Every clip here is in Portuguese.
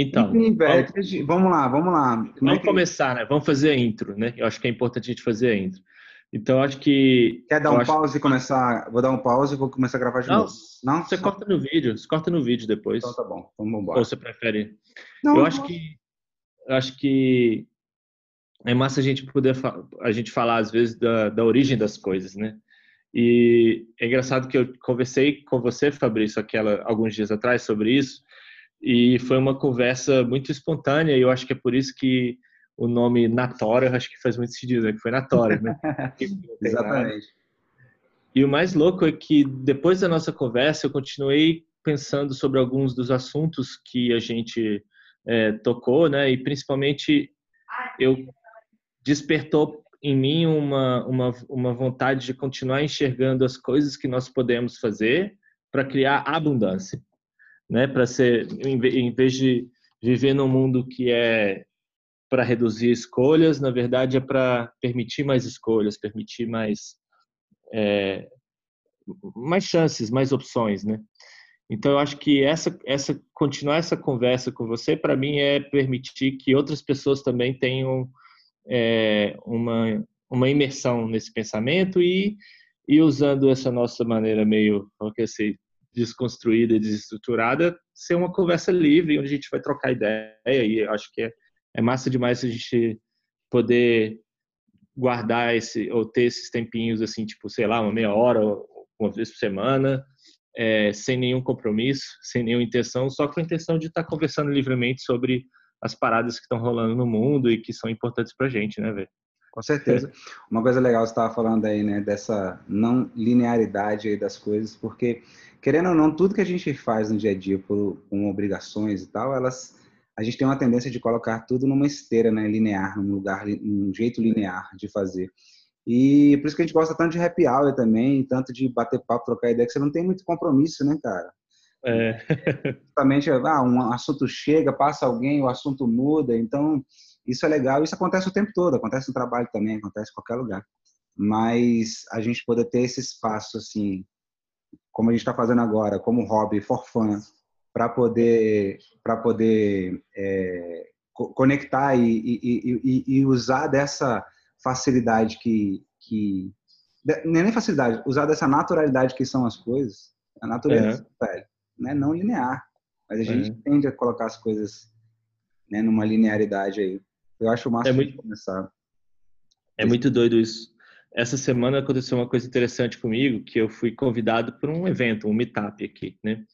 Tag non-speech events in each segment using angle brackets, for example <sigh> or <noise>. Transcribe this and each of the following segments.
Então, Enfim, velho, vamos lá, vamos lá. Como é vamos que- começar, né? Vamos fazer a intro, né? Eu acho que é importante a gente fazer a intro. Então, acho que. Quer dar um acho- pause e começar? Vou dar um pause e vou começar a gravar de Não, novo. Não? Você corta no vídeo, você corta no vídeo depois. Então tá bom, vamos Ou embora. você prefere? Não, eu acho que eu acho que é massa a gente poder a gente falar às vezes da, da origem das coisas, né? E é engraçado que eu conversei com você, Fabrício, aquela alguns dias atrás sobre isso, e foi uma conversa muito espontânea. E eu acho que é por isso que o nome Natora, eu acho que faz muito sentido, né? Que foi Natora, né? <laughs> Exatamente. E o mais louco é que depois da nossa conversa eu continuei pensando sobre alguns dos assuntos que a gente eh, tocou, né? E principalmente eu despertou em mim uma, uma, uma vontade de continuar enxergando as coisas que nós podemos fazer para criar abundância, né? Para ser em ve- em vez de viver num mundo que é para reduzir escolhas, na verdade é para permitir mais escolhas, permitir mais é, mais chances, mais opções, né? Então eu acho que essa essa continuar essa conversa com você para mim é permitir que outras pessoas também tenham é, uma uma imersão nesse pensamento e e usando essa nossa maneira meio, é ser desconstruída e desestruturada, ser uma conversa livre onde a gente vai trocar ideia e acho que é, é massa demais a gente poder guardar esse ou ter esses tempinhos assim, tipo, sei lá, uma meia hora, uma vez por semana, é, sem nenhum compromisso, sem nenhuma intenção, só com a intenção de estar conversando livremente sobre as paradas que estão rolando no mundo e que são importantes pra gente, né, velho? Com certeza. Uma coisa legal você estava falando aí, né, dessa não linearidade aí das coisas, porque querendo ou não, tudo que a gente faz no dia a dia por, com obrigações e tal, elas a gente tem uma tendência de colocar tudo numa esteira, né, linear, num lugar, num jeito linear de fazer. E por isso que a gente gosta tanto de happy hour também, tanto de bater papo, trocar ideia, que você não tem muito compromisso, né, cara? É, justamente ah, um assunto chega, passa alguém, o assunto muda, então isso é legal. Isso acontece o tempo todo, acontece no trabalho também, acontece em qualquer lugar. Mas a gente poder ter esse espaço assim, como a gente está fazendo agora, como hobby, for fun, para poder para poder é, co- conectar e, e, e, e- usar dessa facilidade que que não é nem facilidade, usar dessa naturalidade que são as coisas, a natureza, velho, né? Não linear, mas a gente É. tende a colocar as coisas né, numa linearidade aí. Eu acho massa É de muito- começar. é muito doido isso. Essa semana aconteceu uma coisa interessante comigo, que eu fui convidado para um evento, um meetup aqui, né?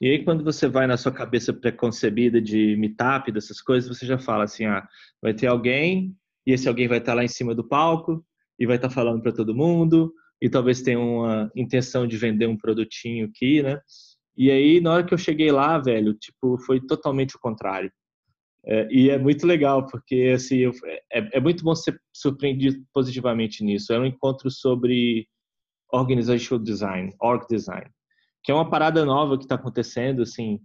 E aí quando você vai na sua cabeça preconcebida de meetup, dessas coisas, você já fala assim, ah, vai ter alguém e esse alguém vai estar lá em cima do palco e vai estar falando para todo mundo e talvez tenha uma intenção de vender um produtinho aqui, né? E aí na hora que eu cheguei lá, velho, tipo, foi totalmente o contrário. É, e é muito legal, porque assim, eu- é, é muito bom ser surpreendido positivamente nisso. É um encontro sobre organizational design, org design, que é uma parada nova que está acontecendo, assim,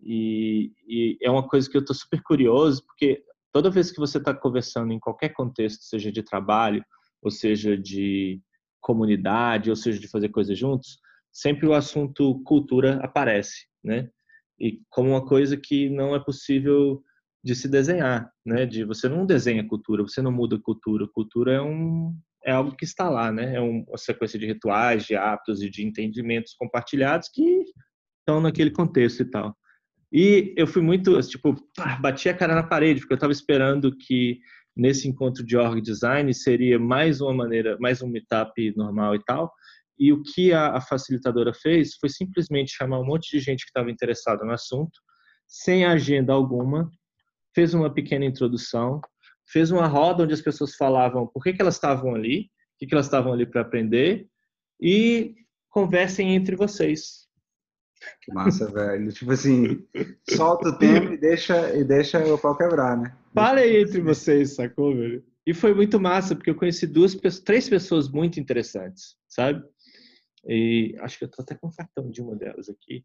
e, e é uma coisa que eu estou super curioso, porque toda vez que você está conversando em qualquer contexto, seja de trabalho, ou seja de comunidade, ou seja de fazer coisas juntos, sempre o assunto cultura aparece, né? E como uma coisa que não é possível de se desenhar, né? De você não desenha cultura, você não muda cultura. Cultura é um é algo que está lá, né? É um- uma sequência de rituais, de hábitos e de entendimentos compartilhados que estão naquele contexto e tal. E eu fui muito, tipo, bati a cara na parede, porque eu estava esperando que nesse encontro de org design seria mais uma maneira, mais um meetup normal e tal. E o que a facilitadora fez foi simplesmente chamar um monte de gente que estava interessada no assunto, sem agenda alguma, fez uma pequena introdução, fez uma roda onde as pessoas falavam por que, que elas estavam ali, o que, que elas estavam ali para aprender, e conversem entre vocês. Que massa, velho. Tipo assim, solta o tema e deixa, e deixa o pau quebrar, né? Falem entre vocês, sacou, velho? E foi muito massa, porque eu conheci duas, três pessoas muito interessantes, sabe? E acho que eu tô até com o cartão de uma delas aqui.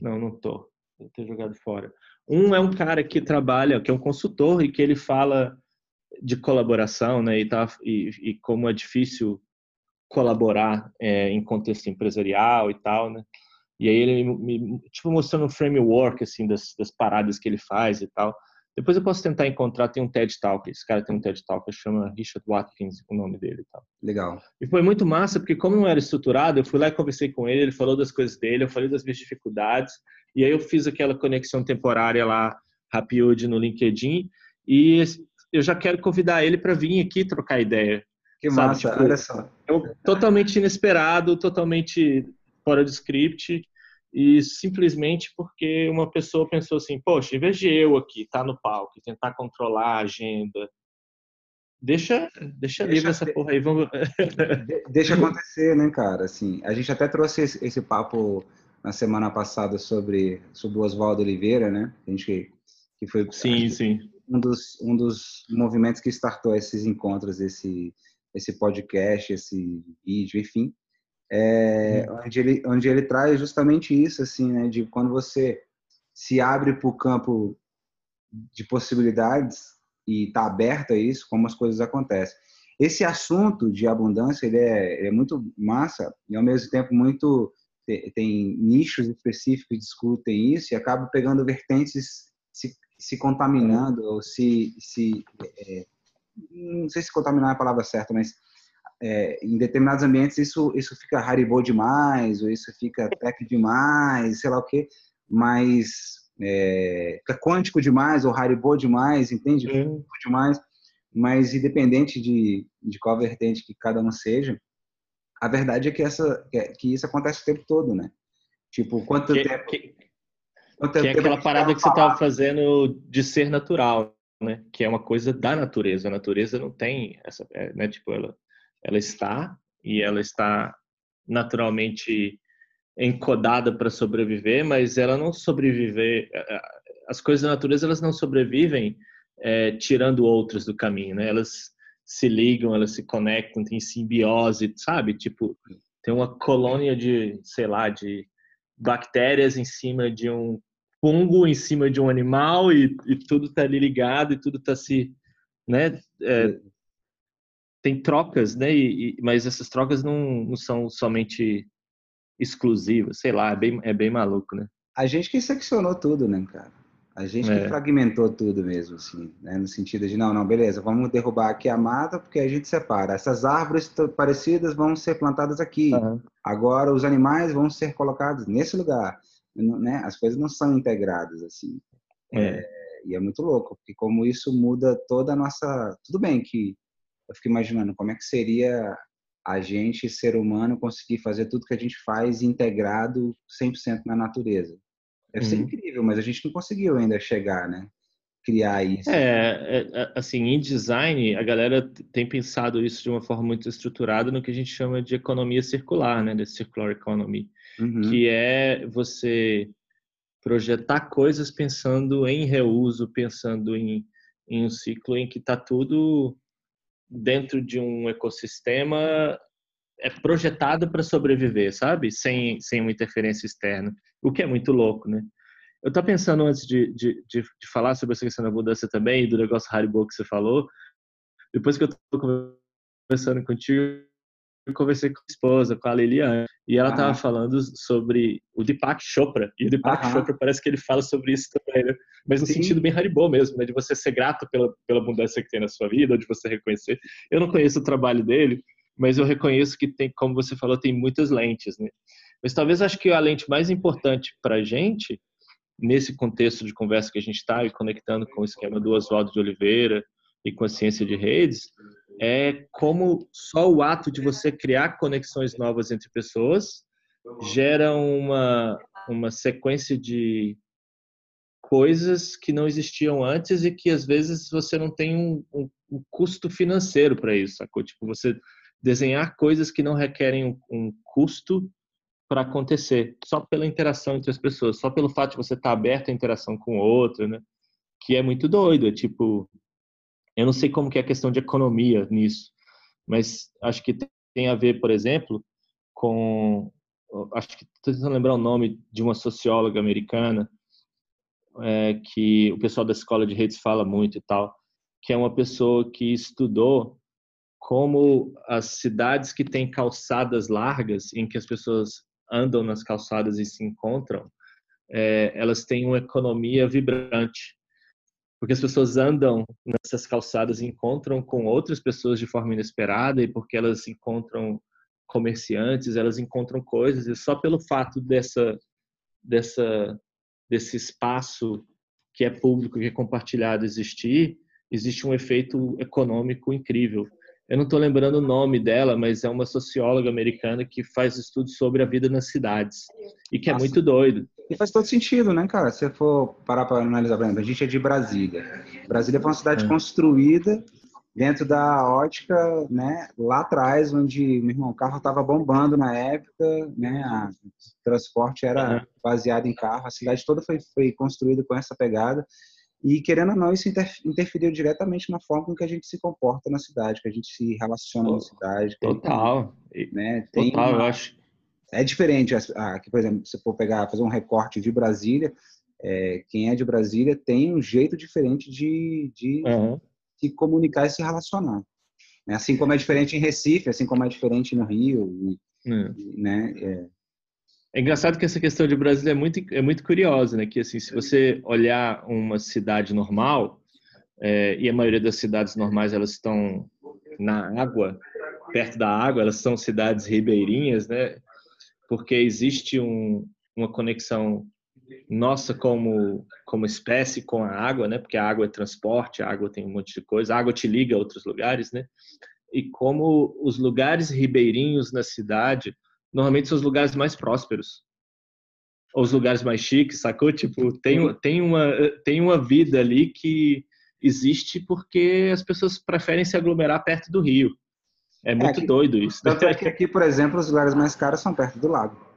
Não, não tô. Vou ter jogado fora. Um é um cara que trabalha, que é um consultor e que ele fala de colaboração, né? E, tá, e, e como é difícil colaborar é, em contexto empresarial e tal, né? E aí ele me, tipo mostrando um framework assim das, das paradas que ele faz e tal. Depois eu posso tentar encontrar, tem um TED Talk, esse cara tem um TED Talk, chama Richard Watkins, o nome dele e tal. Legal. E foi muito massa, porque como não era estruturado, eu fui lá e conversei com ele, ele falou das coisas dele, eu falei das minhas dificuldades, e aí eu fiz aquela conexão temporária lá, Rapiud no LinkedIn, e eu já quero convidar ele para vir aqui trocar ideia. Que sabe? massa, tipo, olha só. É totalmente inesperado, totalmente fora do script, e simplesmente porque uma pessoa pensou assim, poxa, em vez de eu aqui estar tá no palco e tentar controlar a agenda, deixa, deixa, deixa livre essa porra aí, vamos... <laughs> deixa acontecer, né, cara? Assim, a gente até trouxe esse, esse papo na semana passada sobre, sobre o Oswaldo Oliveira, né? A gente que foi sim, sim. um dos um dos movimentos que startou esses encontros, esse esse podcast, esse vídeo, enfim é, hum. onde, ele, onde ele traz justamente isso, assim, né, de quando você se abre para o campo de possibilidades e está aberto a isso, como as coisas acontecem. Esse assunto de abundância ele é, ele é muito massa e ao mesmo tempo muito tem, tem, nichos específicos que discutem isso e acaba pegando vertentes se, se contaminando ou se, se é, não sei se contaminar é a palavra certa, mas é, em determinados ambientes isso isso fica haribo demais ou isso fica tech demais sei lá o que mas é, fica quântico demais ou haribo demais entende? Uhum. demais mas independente de, de qual vertente que cada um seja a verdade é que essa que isso acontece o tempo todo né? Tipo quanto que, tempo que, quanto que é aquela parada que você estava fazendo de ser natural né? Que é uma coisa da natureza a natureza não tem essa é, né? Tipo ela ela está e ela está naturalmente encodada para sobreviver, mas ela não sobreviver. As coisas da natureza elas não sobrevivem é, tirando outras do caminho, né? Elas se ligam, elas se conectam, tem simbiose, sabe? Tipo, tem uma colônia de, sei lá, de bactérias em cima de um fungo, em cima de um animal e, e tudo está ali ligado e tudo está se, né? É, tem trocas, né? E, e, mas essas trocas não, não são somente exclusivas, sei lá, é bem, é bem maluco, né? A gente que seccionou tudo, né, cara? A gente é. que fragmentou tudo mesmo, assim, né? No sentido de, não, não, beleza, vamos derrubar aqui a mata porque a gente separa. Essas árvores parecidas vão ser plantadas aqui. Uhum. Agora os animais vão ser colocados nesse lugar, né? As coisas não são integradas, assim. É. É, e é muito louco, porque como isso muda toda a nossa... Tudo bem que eu fico imaginando como é que seria a gente, ser humano, conseguir fazer tudo que a gente faz integrado 100% na natureza. Deve uhum. ser incrível, mas a gente não conseguiu ainda chegar, né? Criar isso. É, é, é, assim, em design, a galera tem pensado isso de uma forma muito estruturada no que a gente chama de economia circular, né? De circular economy, uhum. que é você projetar coisas pensando em reuso, pensando em, em um ciclo em que está tudo dentro de um ecossistema é projetado para sobreviver, sabe? Sem, sem uma interferência externa, o que é muito louco, né? Eu estava pensando antes de, de, de, de, falar sobre essa questão da mudança também, do negócio Haribo que você falou, depois que eu estou conversando contigo, conversei com a esposa, com a Liliane, e ela estava falando sobre o Deepak Chopra. E o Deepak Chopra parece que ele fala sobre isso também, né? Mas no Sim. sentido bem Haribo mesmo, né? De você ser grato pela, pela abundância que tem na sua vida, ou de você reconhecer. Eu não conheço o trabalho dele, mas eu reconheço que tem, como você falou, tem muitas lentes, né? Mas talvez acho que a lente mais importante para a gente, nesse contexto de conversa que a gente está e conectando com o esquema do Oswaldo de Oliveira e com a ciência de redes, é como só o ato de você criar conexões novas entre pessoas gera uma, uma sequência de coisas que não existiam antes e que às vezes você não tem um, um, um custo financeiro para isso, sacou? Tipo, você desenhar coisas que não requerem um, um custo para acontecer, só pela interação entre as pessoas, só pelo fato de você estar tá aberto à interação com o outro, né? Que é muito doido, é tipo, eu não sei como que é a questão de economia nisso, mas acho que tem a ver, por exemplo, com acho que estou tentando lembrar o nome de uma socióloga americana é, que o pessoal da escola de redes fala muito e tal, que é uma pessoa que estudou como as cidades que têm calçadas largas em que as pessoas andam nas calçadas e se encontram, é, elas têm uma economia vibrante. Porque as pessoas andam nessas calçadas e encontram com outras pessoas de forma inesperada e porque elas encontram comerciantes, elas encontram coisas e só pelo fato dessa dessa desse espaço que é público, que é compartilhado existir, existe um efeito econômico incrível. Eu não estou lembrando o nome dela, mas é uma socióloga americana que faz estudos sobre a vida nas cidades e que é Nossa. muito doido. E faz todo sentido, né, cara? Se você for parar para analisar, por exemplo, a gente é de Brasília. Brasília foi uma cidade é. construída dentro da ótica, né, lá atrás, onde, meu irmão, o carro estava bombando na época, né, o transporte era baseado em carro, a cidade toda foi, foi construída com essa pegada. E, querendo ou não, isso interferiu diretamente na forma com que a gente se comporta na cidade, que a gente se relaciona na cidade. Total. Né? Total, uma... eu acho. É diferente. Aqui, por exemplo, se for pegar, fazer um recorte de Brasília, é, quem é de Brasília tem um jeito diferente de, de uhum. se comunicar e se relacionar. Né? Assim como é diferente em Recife, assim como é diferente no Rio. E, uhum. né? É, é engraçado que essa questão de Brasília é muito, é muito curiosa, né? Que assim, se você olhar uma cidade normal, é, e a maioria das cidades normais elas estão na água, perto da água, elas são cidades ribeirinhas, né? Porque existe um, uma conexão nossa como como espécie com a água, né? Porque a água é transporte, a água tem um monte de coisa, a água te liga a outros lugares, né? E como os lugares ribeirinhos na cidade normalmente são os lugares mais prósperos. Ou os lugares mais chiques, sacou? Tipo, tem, tem, uma, tem uma vida ali que existe porque as pessoas preferem se aglomerar perto do rio. É, é muito é, aqui, doido isso. Tanto é <laughs> que aqui, por exemplo, os lugares mais caros são perto do lago.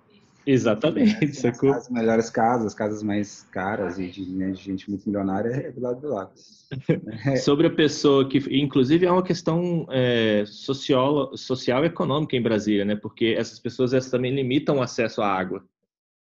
Exatamente, é, sacou? As melhores casas, as casas mais caras e de, né, de, gente muito milionária é do lado do lago. <laughs> Sobre a pessoa que, inclusive, é uma questão é, social, social e econômica em Brasília, né? Porque essas pessoas essas também limitam o acesso à água.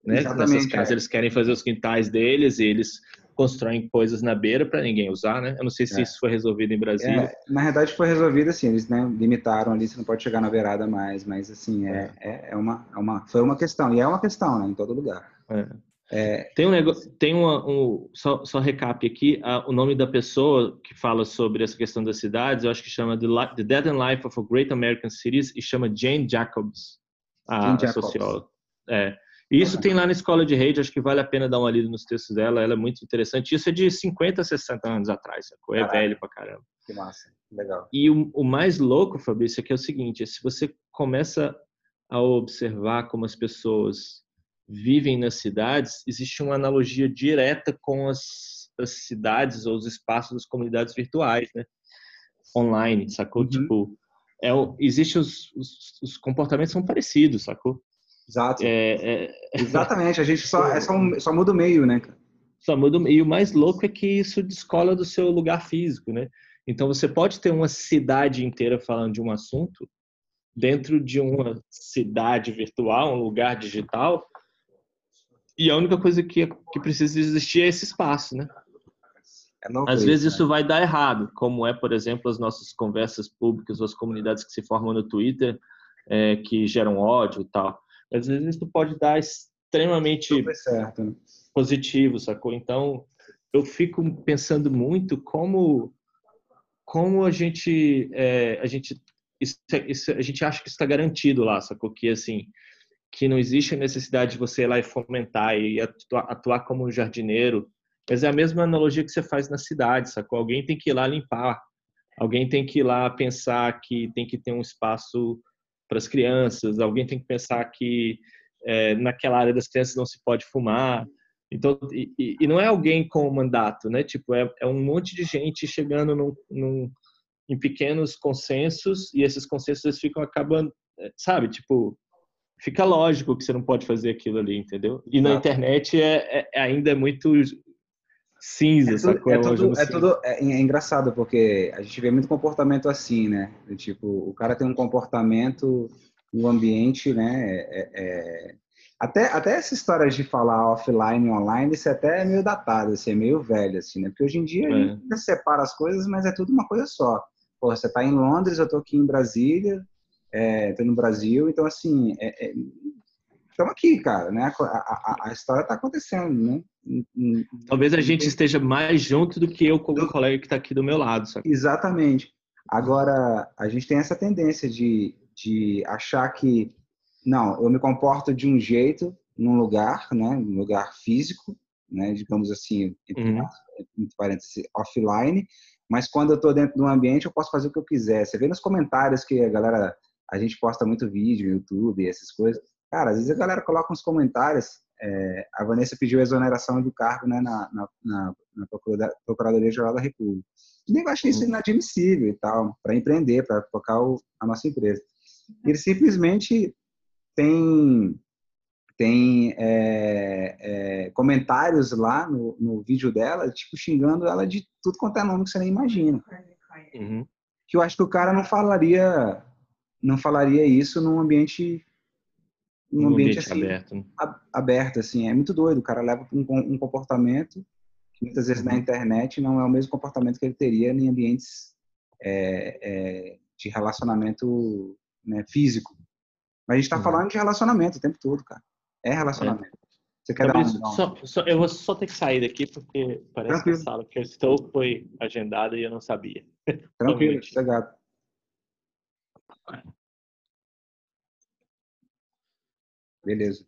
Né? Exatamente, Nessas casas, é. eles querem fazer os quintais deles e eles constroem coisas na beira para ninguém usar, né? Eu não sei se é. isso foi resolvido em Brasília. É, na verdade foi resolvido assim, eles né, limitaram ali, você não pode chegar na beirada mais, mas assim, é, é, é, uma, é uma, foi uma questão, e é uma questão, né, em todo lugar. É. É... Tem um negócio, tem uma, um, só, só recap aqui, a, o nome da pessoa que fala sobre essa questão das cidades, eu acho que chama The, The Dead and Life of a Great American Cities e chama Jane Jacobs, a, Jane Jacobs. a socióloga. É. E isso tem lá na escola de rede, acho que vale a pena dar uma lida nos textos dela, ela é muito interessante. Isso é de 50, 60 anos atrás, sacou? É velho pra caramba. Que massa, legal. E o, o mais louco, Fabrício, é que é o seguinte, se você começa a observar como as pessoas vivem nas cidades, existe uma analogia direta com as, as cidades ou os espaços das comunidades virtuais, né? Online, sacou? Uhum. Tipo, é, existe os, os, os comportamentos são parecidos, sacou? Exato. É, é... Exatamente, a gente só, <laughs> é só, só muda o meio, né? Só muda o meio. E o mais louco é que isso descola do seu lugar físico, né? Então você pode ter uma cidade inteira falando de um assunto dentro de uma cidade virtual, um lugar digital, e a única coisa que, que precisa existir é esse espaço, né? É Às vezes né? isso vai dar errado, como é, por exemplo, as nossas conversas públicas, as comunidades que se formam no Twitter, é, que geram ódio e tal às vezes isso pode dar extremamente certo, né? positivo, sacou? Então, eu fico pensando muito como como a gente é, a gente isso, isso, a gente acha que está garantido lá, sacou? Que assim que não existe a necessidade de você ir lá e fomentar e atuar, atuar como um jardineiro, mas é a mesma analogia que você faz na cidade, sacou? Alguém tem que ir lá limpar, alguém tem que ir lá pensar que tem que ter um espaço para as crianças, alguém tem que pensar que é, naquela área das crianças não se pode fumar. Então, e, e não é alguém com mandato, né? Tipo, é, é um monte de gente chegando num, num, em pequenos consensos e esses consensos ficam acabando, é, sabe? Tipo, fica lógico que você não pode fazer aquilo ali, entendeu? E na internet é, é ainda é muito cinza, é sacou? É tudo, é, tudo é, é, engraçado, porque a gente vê muito comportamento assim, né? Tipo, o cara tem um comportamento no ambiente, né? É, é, até, até essa história de falar offline e online, isso é até meio datado, assim, é meio velho, assim, né? Porque hoje em dia a gente separa as coisas, mas é tudo uma coisa só. Pô, você tá em Londres, eu tô aqui em Brasília, é, tô no Brasil, então, assim, é, estamos aqui, cara, né? A, a, a história está acontecendo, né? Talvez a gente esteja mais junto do que eu como do... colega que está aqui do meu lado. Sabe? Exatamente. Agora, a gente tem essa tendência de, de achar que, não, eu me comporto de um jeito num lugar, né? Num lugar físico, né? Digamos assim, entre, uhum. entre parênteses, offline. Mas quando eu estou dentro de um ambiente, eu posso fazer o que eu quiser. Você vê nos comentários que a galera, a gente posta muito vídeo no YouTube, essas coisas. Cara, às vezes a galera coloca uns comentários. É, a Vanessa pediu exoneração do cargo né, na, na, na, na Procuradoria-Geral da República. E eu achei isso inadmissível e tal, para empreender, para tocar o, a nossa empresa. Ele simplesmente tem tem é, é, comentários lá no, no, vídeo dela, tipo, xingando ela de tudo quanto é nome que você nem imagina. Uhum. Que eu acho que o cara não falaria não falaria isso num ambiente num ambiente, ambiente assim, aberto. Né? aberto, assim, é muito doido. O cara leva um, um comportamento que muitas vezes na uhum. internet não é o mesmo comportamento que ele teria em ambientes é, é, de relacionamento né, físico. Mas a gente está uhum. falando de relacionamento o tempo todo, cara. É relacionamento. É. Você quer dar um, só, só, eu vou só ter que sair daqui porque parece Tranquilo. que a sala que eu estou foi agendada e eu não sabia. <laughs> Tranquilo, sossegado. Beleza.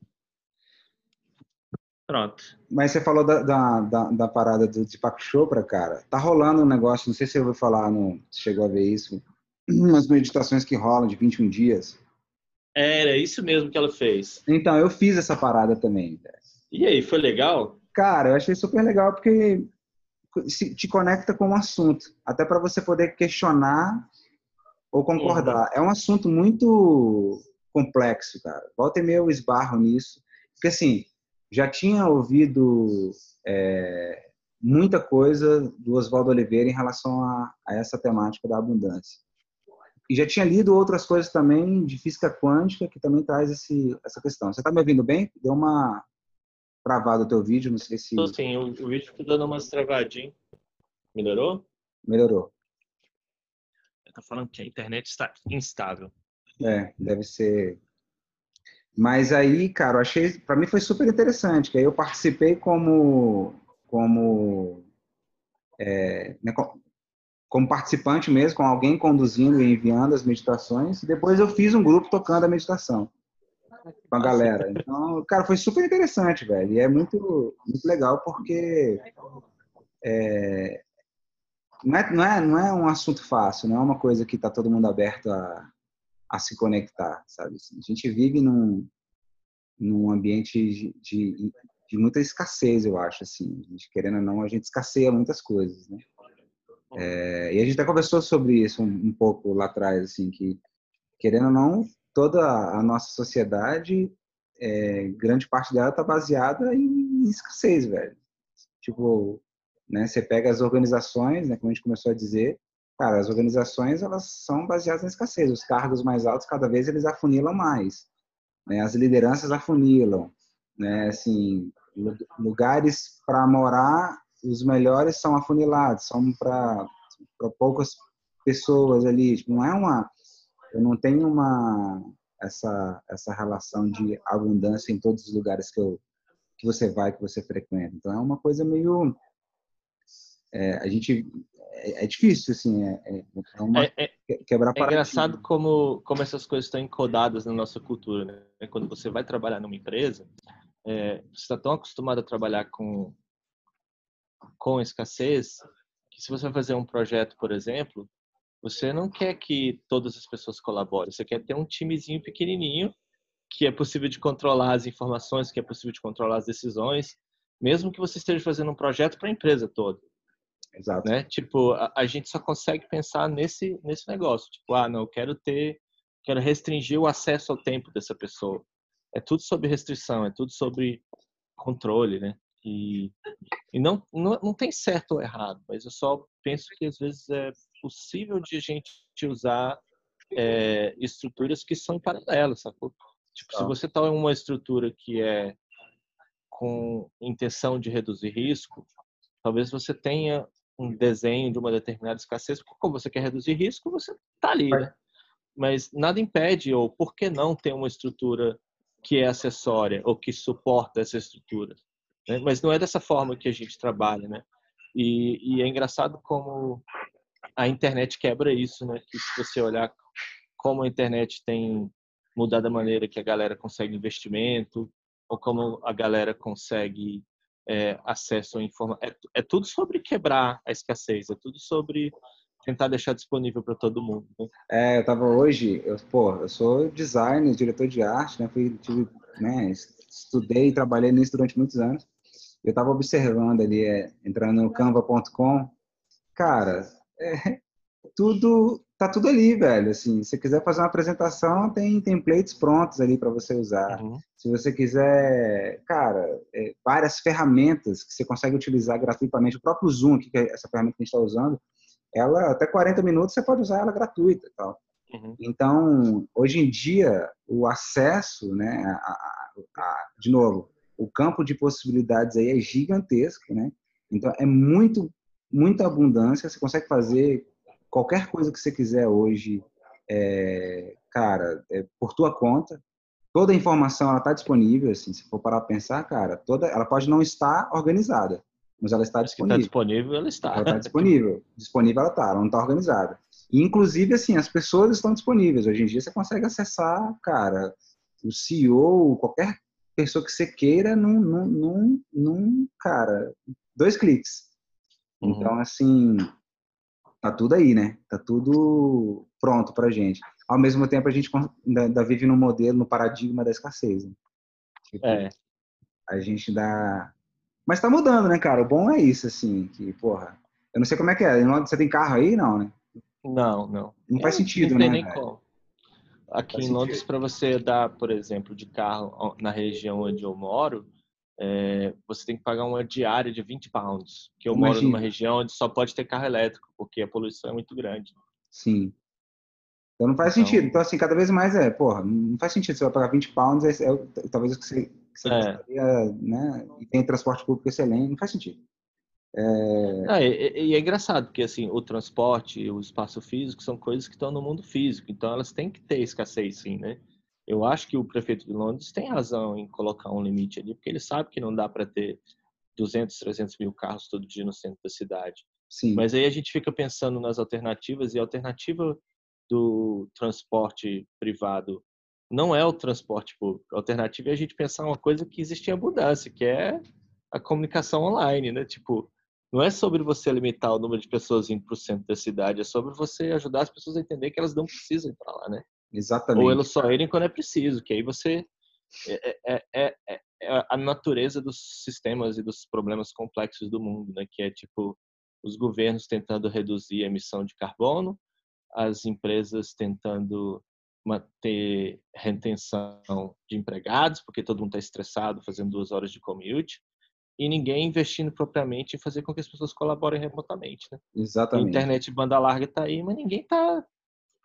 Pronto. Mas você falou da, da, da, da parada do Deepak Chopra, cara. Tá rolando um negócio, não sei se eu vou falar, no, chegou a ver isso, <clears throat> umas meditações que rolam de 21 dias. Era isso mesmo que ela fez. Então, eu fiz essa parada também. E aí, foi legal? Cara, eu achei super legal porque te conecta com o assunto, até para você poder questionar ou concordar. Uhum. É um assunto muito complexo, cara. Volta e meia eu esbarro nisso. Porque, assim, já tinha ouvido é, muita coisa do Oswaldo Oliveira em relação a, a essa temática da abundância e já tinha lido outras coisas também de física quântica que também traz esse, essa questão. Você está me ouvindo bem? Deu uma travada o teu vídeo, não sei se... Sim, o, o vídeo está dando umas travadinhas. Melhorou? Melhorou. Está falando que a internet está instável. É, deve ser... Mas aí, cara, eu achei, para mim foi super interessante, que aí eu participei como como é, né, como participante mesmo, com alguém conduzindo e enviando as meditações. E depois eu fiz um grupo tocando a meditação com a galera. Então, cara, foi super interessante, velho. E é muito, muito legal porque é, não, é, não, é, não é um assunto fácil, não é uma coisa que está todo mundo aberto a, a se conectar, sabe? Assim, a gente vive num, num ambiente de, de, de muita escassez, eu acho, assim. A gente, querendo ou não, a gente escasseia muitas coisas, né? É, e a gente até conversou sobre isso um, um, pouco lá atrás, assim, que, querendo ou não, toda a nossa sociedade, é, grande parte dela está baseada em escassez, velho. Tipo, né, você pega as organizações, né, como a gente começou a dizer, cara, as organizações, elas são baseadas na escassez. Os cargos mais altos, cada vez, eles afunilam mais. Né, as lideranças afunilam. Né, assim, lugares para morar os melhores são afunilados, são para poucas pessoas ali. Tipo, não é uma, eu não tenho uma essa essa relação de abundância em todos os lugares que eu que você vai, que você frequenta. Então é uma coisa meio é, a gente é, é, difícil assim, é, é, é uma é, é quebrar É engraçado como como essas coisas estão encodadas na nossa cultura, né? Quando você vai trabalhar numa empresa, você está tão acostumado a trabalhar com com escassez, que se você vai fazer um projeto, por exemplo, você não quer que todas as pessoas colaborem, você quer ter um timezinho pequenininho que é possível de controlar as informações, que é possível de controlar as decisões, mesmo que você esteja fazendo um projeto para a empresa toda. Exato. Né? Tipo, a, a, gente só consegue pensar nesse nesse negócio, tipo, ah, não, eu quero ter, quero restringir o acesso ao tempo dessa pessoa. É tudo sobre restrição, é tudo sobre controle, né? E, e não, não, não tem certo ou errado, mas eu só penso que às vezes é possível de a gente usar é, estruturas que são paralelas, sacou? Tipo, se você está em uma estrutura que é com intenção de reduzir risco, talvez você tenha um desenho de uma determinada escassez, porque como você quer reduzir risco, você está ali, né? Mas nada impede, ou por que não ter uma estrutura que é acessória ou que suporta essa estrutura. Né? Mas não é dessa forma que a gente trabalha, né? E, e, é engraçado como a internet quebra isso, né? Que se você olhar como a internet tem mudado a maneira que a galera consegue investimento ou como a galera consegue é, acesso à informação. É, é, tudo sobre quebrar a escassez, é tudo sobre tentar deixar disponível para todo mundo. Né? É, eu tava hoje, eu, pô, eu sou designer, diretor de arte, né? Fui, tive, né, estudei e trabalhei nisso durante muitos anos. Eu estava observando ali, é, entrando no canva.com, cara, é, tudo tá tudo ali, velho. Assim, se você quiser fazer uma apresentação, tem templates prontos ali para você usar. Uhum. Se você quiser, cara, é, várias ferramentas que você consegue utilizar gratuitamente, o próprio Zoom, que é essa ferramenta que a gente está usando, ela até 40 minutos você pode usar ela gratuita, tal. Uhum. Então, hoje em dia, o acesso, né, a, a, a, de novo, o campo de possibilidades aí é gigantesco, né? Então, é muito, muita abundância. Você consegue fazer qualquer coisa que você quiser hoje, é, cara, é, por tua conta. Toda a informação ela está disponível, assim, se for parar para pensar, cara, toda, ela pode não estar organizada, mas ela está disponível. Está disponível, ela está. Ela está disponível. disponível ela está, ela <laughs> não está organizada. E, inclusive, assim, as pessoas estão disponíveis. Hoje em dia você consegue acessar, cara, o CEO, qualquer pessoa que você queira num, num, num, num cara, dois cliques. Uhum. Então, assim, tá tudo aí, né? Tá tudo pronto pra gente. Ao mesmo tempo, a gente ainda vive no modelo, no paradigma da escassez. Né? Tipo, é. A gente dá... Mas tá mudando, né, cara? O bom é isso, assim, que, porra... Eu não sei como é que é. Você tem carro aí, não, né? Não, não. Não faz sentido, não tem né? Nem como. Aqui em Londres, para você dar, por exemplo, de carro na região onde eu moro, é, você tem que pagar uma diária de 20 pounds. Que eu Imagina. moro numa região onde só pode ter carro elétrico, porque a poluição é muito grande. Sim. Então não faz então, sentido. Então, assim, cada vez mais é, porra, não faz sentido você vai pagar 20 pounds, é, é talvez o que você, que você é. gostaria, né? E tem transporte público excelente, não faz sentido. É... Ah, e, e, é engraçado, porque assim, o transporte e o espaço físico são coisas que estão no mundo físico, então elas têm que ter escassez sim, né? Eu acho que o prefeito de Londres tem razão em colocar um limite ali, porque ele sabe que não dá para ter 200, 300 mil carros todo dia no centro da cidade. Sim. Mas aí a gente fica pensando nas alternativas e a alternativa do transporte privado não é o transporte público. A alternativa é a gente pensar uma coisa que existe em abundância, que é a comunicação online, né? Tipo, não é sobre você limitar o número de pessoas indo para o centro da cidade, é sobre você ajudar as pessoas a entender que elas não precisam ir para lá, né? Exatamente. Ou elas só irem quando é preciso, que aí você é, é, é, é, a natureza dos sistemas e dos problemas complexos do mundo, né? Que é tipo os governos tentando reduzir a emissão de carbono, as empresas tentando manter retenção de empregados, porque todo mundo está estressado fazendo duas horas de commute, e ninguém investindo propriamente em fazer com que as pessoas colaborem remotamente. Né? Exatamente. A internet banda larga está aí, mas ninguém está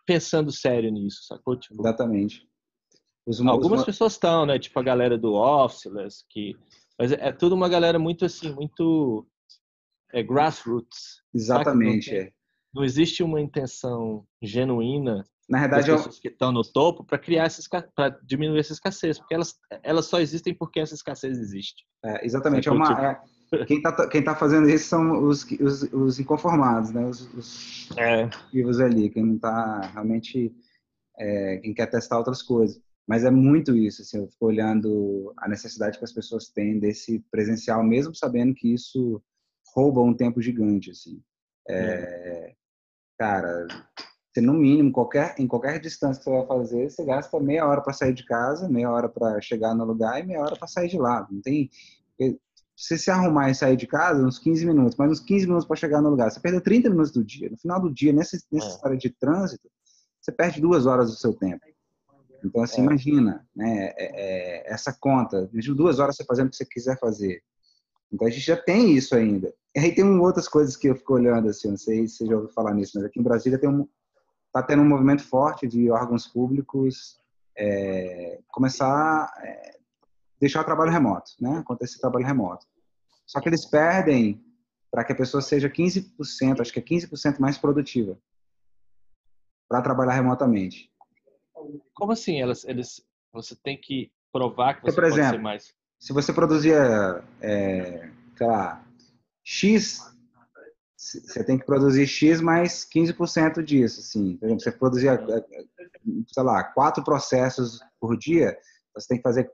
pensando sério nisso, sacou? Tipo, Exatamente. Os, algumas os... pessoas estão, né? Tipo a galera do Officeless, que mas é, é tudo uma galera muito assim, muito é, grassroots. Exatamente. Não, é. não, existe uma intenção genuína na verdade, das pessoas eu... que estão no topo para criar essa para diminuir essa escassez, porque elas elas só existem porque essa escassez existe. É, exatamente. É uma, tipo... é, quem está quem tá fazendo isso são os, os, os inconformados, né? Os, os é. vivos ali, quem não está realmente, é, quem quer testar outras coisas. Mas é muito isso, assim, eu fico olhando a necessidade que as pessoas têm desse presencial, mesmo sabendo que isso rouba um tempo gigante, assim. É, cara, você, no mínimo, qualquer, em qualquer distância que você vai fazer, você gasta meia hora para sair de casa, meia hora para chegar no lugar e meia hora para sair de lá. Não tem você se arrumar e sair de casa, uns 15 minutos, mas uns 15 minutos para chegar no lugar. Você perdeu 30 minutos do dia. No final do dia, nessa, nessa é. história de trânsito, você perde duas horas do seu tempo. Então, assim, é. imagina, né, é, é, essa conta, duas horas você fazendo o que você quiser fazer. Então, a gente já tem isso ainda. E aí tem outras coisas que eu fico olhando, assim, não sei se você já ouviu falar nisso, mas aqui em Brasília tem um, tá tendo um movimento forte de órgãos públicos é, começar é, deixar o trabalho remoto, né? Acontecer trabalho remoto. Só que eles perdem para que a pessoa seja 15%, acho que é 15% mais produtiva para trabalhar remotamente. Como assim? Elas, eles, você tem que provar que você por exemplo, pode ser mais. Se você produzia, é, sei lá, X, você tem que produzir X mais 15% disso, assim. Por exemplo, você produzia, sei lá, quatro processos por dia, você tem que fazer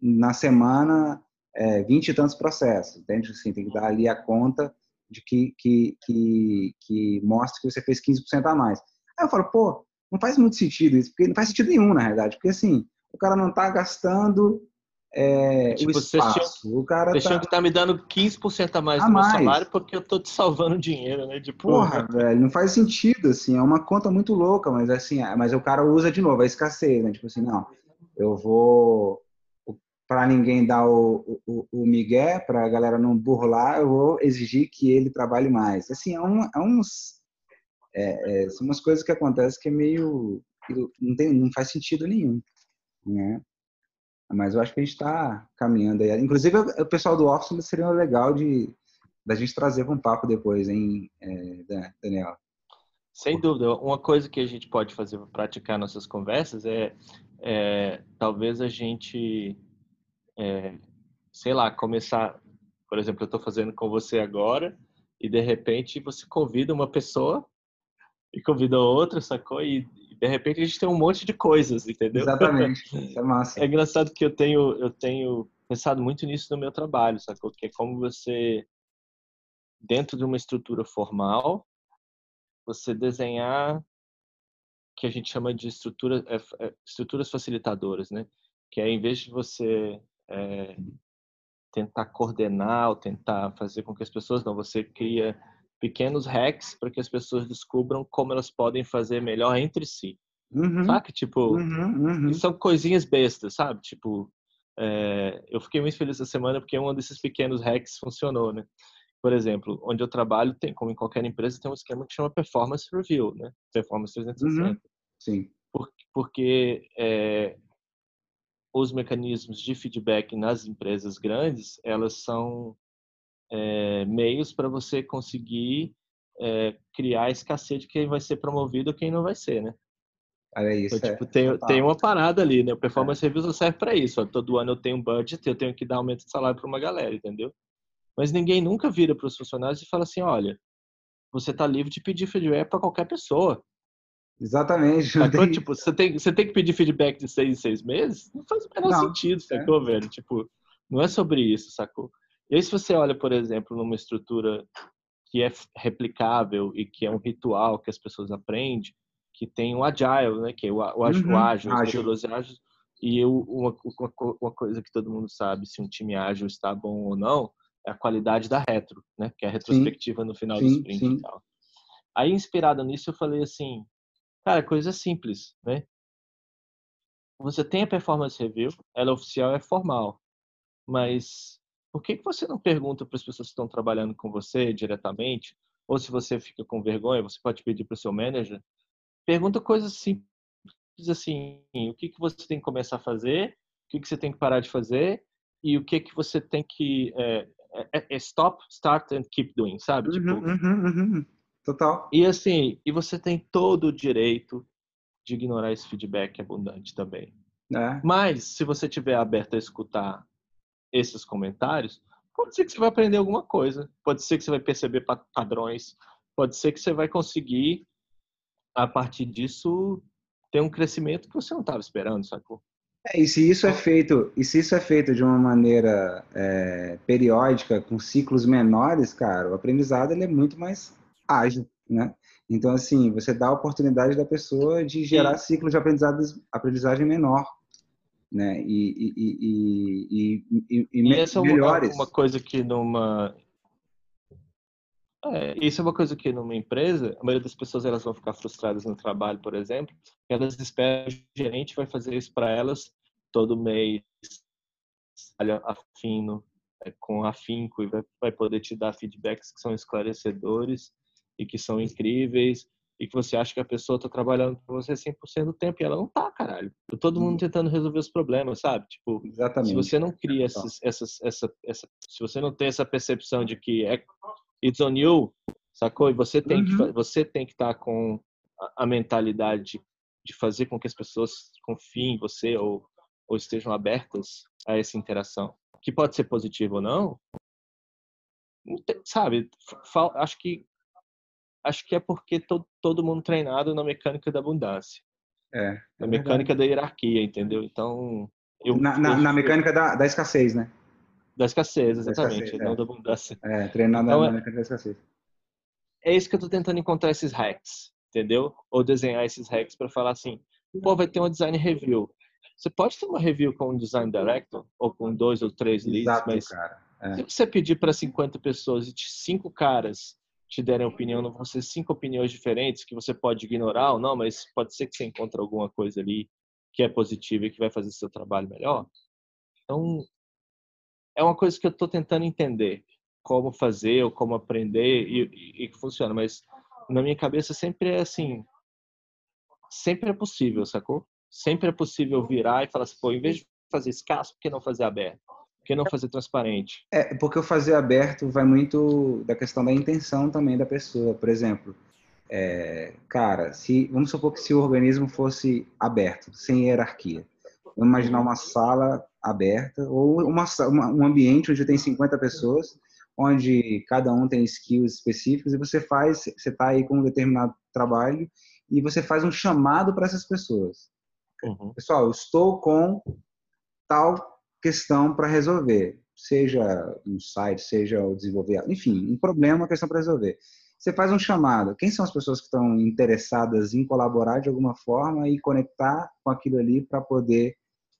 na semana é, 20 e tantos processos, entende? Assim, tem que dar ali a conta de que, que, que, que mostra que você fez 15% a mais. Aí eu falo, pô, não faz muito sentido isso, porque não faz sentido nenhum, na realidade, porque assim, o cara não está gastando é, tipo, o espaço. Tinha, o cara você tá... que tá me dando 15% a mais a do mais. meu salário porque eu tô te salvando dinheiro, né? De porra, porra, <laughs> velho, não faz sentido, assim, é uma conta muito louca, mas assim, é, mas o cara usa de novo a escassez, né? Tipo assim, não, eu vou para ninguém dar o, o, o migué, para a galera não burlar, eu vou exigir que ele trabalhe mais. Assim, é, um, é uns é, é, são umas coisas que acontecem que é meio não tem não faz sentido nenhum, né? Mas eu acho que a gente está caminhando aí. Inclusive, o pessoal do Office seria legal de da gente trazer para um papo depois, hein, é, Daniel? Sem dúvida. Uma coisa que a gente pode fazer para praticar nossas conversas é, é talvez a gente, é, sei lá, começar. Por exemplo, eu estou fazendo com você agora e de repente você convida uma pessoa e convida outra, sacou? E, de repente a gente tem um monte de coisas, entendeu? Exatamente. <laughs> Isso é massa. É engraçado que eu tenho, eu tenho pensado muito nisso no meu trabalho, sacou? Que é como você, dentro de uma estrutura formal, você desenhar que a gente chama de estrutura, é, é, estruturas facilitadoras, né? Que é em vez de você é, tentar coordenar ou tentar fazer com que as pessoas não, você cria pequenos hacks para que as pessoas descubram como elas podem fazer melhor entre si. Uhum. Sabe? Tipo, uhum, uhum. são coisinhas bestas, sabe? Tipo, é, eu fiquei muito feliz essa semana porque um desses pequenos hacks funcionou, né? Por exemplo, onde eu trabalho, tem, como em qualquer empresa, tem um esquema que chama Performance Review, né? Performance 360. Uhum. Sim. Por, porque é, os mecanismos de feedback nas empresas grandes, elas são é, meios para você conseguir é, criar escassez de quem vai ser promovido ou quem não vai ser, né? É isso, então, tipo, tem, tem uma parada ali, né? O Performance é. Review serve para isso. Ó, todo ano eu tenho um budget, eu tenho que dar aumento de salário para uma galera, entendeu? Mas ninguém nunca vira para os funcionários e fala assim, olha, você está livre de pedir feedback para qualquer pessoa. Exatamente. Sacou? Tipo, você tem, você tem que pedir feedback de seis em seis meses? Não faz o menor não, sentido, sacou, é. velho? Tipo, não é sobre isso, sacou? E aí, se você olha, por exemplo, numa estrutura que é replicável e que é um ritual que as pessoas aprendem, que tem o agile, né, que é o, o, uhum, o ágil, ágil. as ágeis, e eu, uma, uma, uma, coisa que todo mundo sabe se um time ágil está bom ou não é a qualidade da retro, né, que é a retrospectiva sim, no final sim, do sprint sim. e tal. Aí, inspirado nisso, eu falei assim, cara, coisa simples, né? Você tem a performance review, ela é oficial, é formal, mas por que, que você não pergunta para as pessoas que estão trabalhando com você diretamente? Ou se você fica com vergonha, você pode pedir para o seu manager. Pergunta coisas simples assim: o que, que você tem que começar a fazer? O que, que você tem que parar de fazer? E o que, que você tem que. É, é, é stop, start and keep doing, sabe? Uhum, tipo, uhum, uhum. Total. E assim, e você tem todo o direito de ignorar esse feedback abundante também. É. Mas, se você tiver aberto a escutar esses comentários, pode ser que você vai aprender alguma coisa, pode ser que você vai perceber padrões, pode ser que você vai conseguir, a partir disso, ter um crescimento que você não estava esperando, sacou? É, e se isso é feito, e se isso é feito de uma maneira é, periódica, com ciclos menores, cara, o aprendizado ele é muito mais ágil, né? Então, assim, você dá a oportunidade da pessoa de gerar Sim. ciclos de aprendizagem, aprendizagem menor né? E, e, e, e, e, e essa melhores. é uma, uma coisa que numa é, isso é uma coisa que numa empresa, a maioria das pessoas elas vão ficar frustradas no trabalho, por exemplo, elas esperam que o gerente vai fazer isso para elas todo mês, afino, é, com afinco, e vai, vai poder te dar feedbacks que são esclarecedores e que são incríveis e que você acha que a pessoa está trabalhando para você 100% do tempo e ela não tá, caralho. Todo mundo tentando resolver os problemas, sabe? Tipo, Exatamente. se você não cria essas, essas, essa, essa, se você não tem essa percepção de que é it's on you, sacou? E você tem uhum. que você tem que estar tá com a, a mentalidade de, de fazer com que as pessoas confiem em você ou ou estejam abertas a essa interação, que pode ser positiva ou não, sabe? Acho que acho que é porque todo, todo mundo treinado na mecânica da abundância, é, é na mecânica da hierarquia, entendeu? Então eu, na, na, eu, na mecânica da, da escassez, né? Da escassez, exatamente, da escassez, não é. da abundância. É, treinado então, na mecânica da escassez. É isso que eu tô tentando encontrar esses hacks, entendeu? Ou desenhar esses hacks para falar assim, pô, vai ter uma design review. Você pode ter uma review com um design director ou com dois ou três leads, Exato, mas é. se você pedir para 50 pessoas e cinco caras te derem opinião, não vão ser cinco opiniões diferentes que você pode ignorar ou não, mas pode ser que você encontre alguma coisa ali que é positiva e que vai fazer seu trabalho melhor. Então, é uma coisa que eu estou tentando entender como fazer ou como aprender e, que funciona, mas na minha cabeça sempre é assim, sempre é possível, sacou? Sempre é possível virar e falar assim, pô, em vez de fazer escasso, por que não fazer aberto? Por que não fazer transparente? É, porque o fazer aberto vai muito da questão da intenção também da pessoa. Por exemplo, é, cara, se vamos supor que se o organismo fosse aberto, sem hierarquia, vamos imaginar uma sala aberta ou uma, uma, um ambiente onde tem 50 pessoas, onde cada um tem skills específicos e você faz, você está aí com um determinado trabalho e você faz um chamado para essas pessoas. Uhum. Pessoal, eu estou com tal questão para resolver, seja um site, seja o desenvolver, enfim, um problema, uma questão para resolver. Você faz um chamado. Quem são as pessoas que estão interessadas em colaborar de alguma forma e conectar com aquilo ali para poder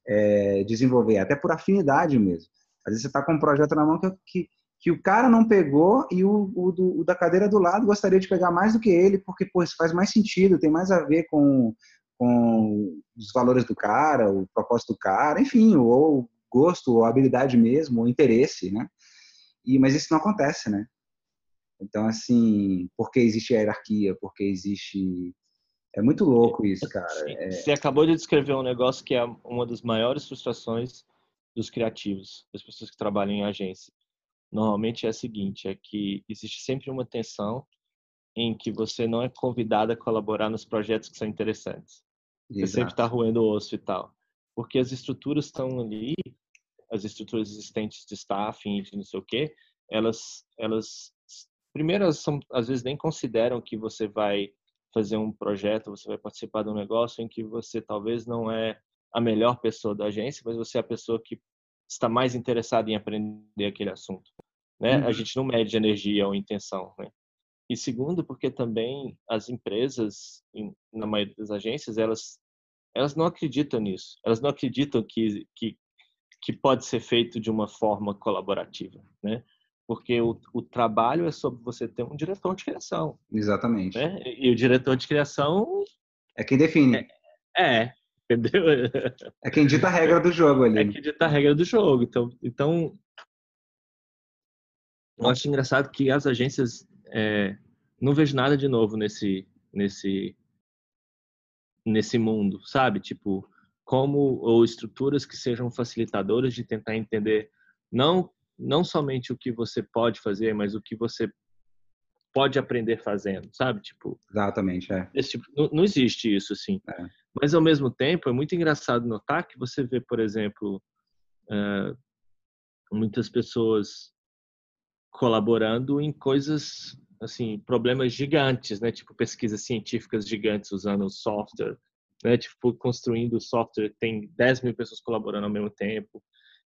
é, desenvolver, até por afinidade mesmo. Às vezes você está com um projeto na mão que, que, que, o cara não pegou e o, o, do, o, da cadeira do lado gostaria de pegar mais do que ele, porque pô, isso faz mais sentido, tem mais a ver com, com os valores do cara, o propósito do cara, enfim, ou gosto, ou habilidade mesmo, ou interesse, né? E, mas isso não acontece, né? Então, assim, porque existe hierarquia, porque existe. É muito louco isso, cara. É... Você acabou de descrever um negócio que é uma das maiores frustrações dos criativos, das pessoas que trabalham em agência. Normalmente é a seguinte: é que existe sempre uma tensão em que você não é convidado a colaborar nos projetos que são interessantes. Você Exato. sempre está roendo o osso e tal. Porque as estruturas estão ali, as estruturas existentes de staffing, de não sei o quê, elas, elas, primeiro, elas são, às vezes nem consideram que você vai fazer um projeto, você vai participar de um negócio em que você talvez não é a melhor pessoa da agência, mas você é a pessoa que está mais interessada em aprender aquele assunto. Né? Uhum. A gente não mede energia ou intenção. Né? E segundo, porque também as empresas, na maioria das agências, elas elas não acreditam nisso. Elas não acreditam que que, que pode ser feito de uma forma colaborativa, né? Porque o, o trabalho é sobre você ter um diretor de criação. Exatamente. Né? E o diretor de criação é quem define. É, é entendeu? <laughs> É quem dita a regra do jogo ali. É quem dita a regra do jogo. Então, então eu acho engraçado que as agências é, não vejo nada de novo nesse nesse nesse mundo, sabe? Tipo, como ou estruturas que sejam facilitadoras de tentar entender não não somente o que você pode fazer, mas o que você pode aprender fazendo, sabe? Tipo, exatamente, é. Esse tipo, não, não existe isso assim. É. Mas ao mesmo tempo é muito engraçado notar que você vê, por exemplo, uh, muitas pessoas colaborando em coisas assim problemas gigantes, né? Tipo pesquisas científicas gigantes usando software, né? Tipo construindo software tem 10 mil pessoas colaborando ao mesmo tempo.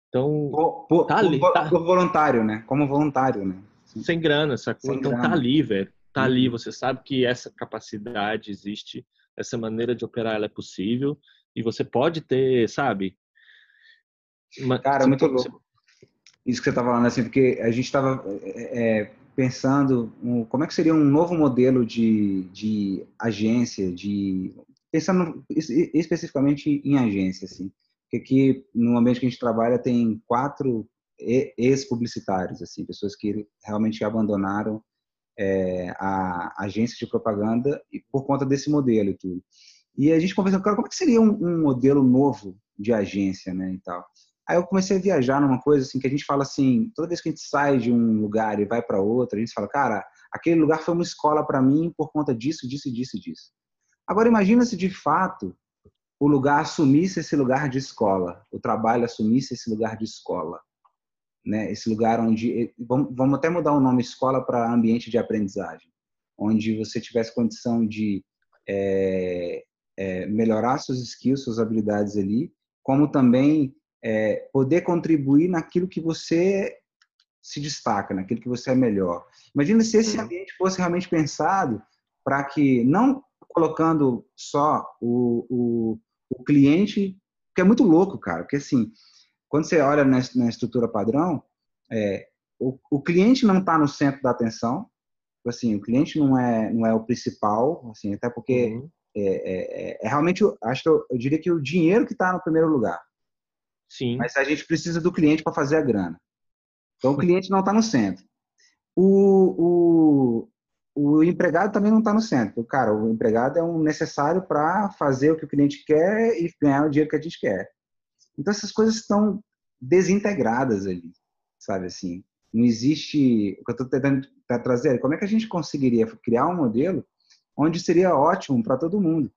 Então por, por, tá ali, por, tá... por voluntário, né? Como voluntário, né? Sem grana, sacou? Sem então tá grana. tá ali, velho. Tá uhum. ali. Você sabe que essa capacidade existe, essa maneira de operar ela é possível e você pode ter, sabe? Uma, Cara, muito louco. Isso que você tá falando, assim, porque a gente tava é, é pensando um, como é que seria um novo modelo de, de agência, de pensando especificamente em agência, assim, porque aqui no ambiente que a gente trabalha tem quatro ex-publicitários, assim, pessoas que realmente abandonaram é, a agência de propaganda por conta desse modelo e tudo. E a gente conversou, cara, como é que seria um, um modelo novo de agência, né, e tal. Aí eu comecei a viajar numa coisa assim que a gente fala assim, toda vez que a gente sai de um lugar e vai para outro, a gente fala, cara, aquele lugar foi uma escola para mim por conta disso, disso, disso, disso. Agora imagina se de fato o lugar assumisse esse lugar de escola, o trabalho assumisse esse lugar de escola, né? Esse lugar onde vamos, vamos até mudar o nome escola para ambiente de aprendizagem, onde você tivesse condição de é, é, melhorar suas skills, suas habilidades ali, como também é, poder contribuir naquilo que você se destaca, naquilo que você é melhor. Imagina se esse ambiente fosse realmente pensado para que, não colocando só o, o, o, cliente, que é muito louco, cara, porque assim, quando você olha na, na estrutura padrão, é, o, o cliente não está no centro da atenção, assim, o cliente não é, não é o principal, assim, até porque uhum. é, é, é, é realmente, acho que eu, eu diria que o dinheiro que está no primeiro lugar. Sim. Mas a gente precisa do cliente para fazer a grana. Então, o cliente não está no centro. O, o, o empregado também não está no centro. Cara, o empregado é um necessário para fazer o que o cliente quer e ganhar o dinheiro que a gente quer. Então, essas coisas estão desintegradas ali, sabe assim? Não existe. O que eu estou tentando trazer como é que a gente conseguiria criar um modelo onde seria ótimo para todo mundo?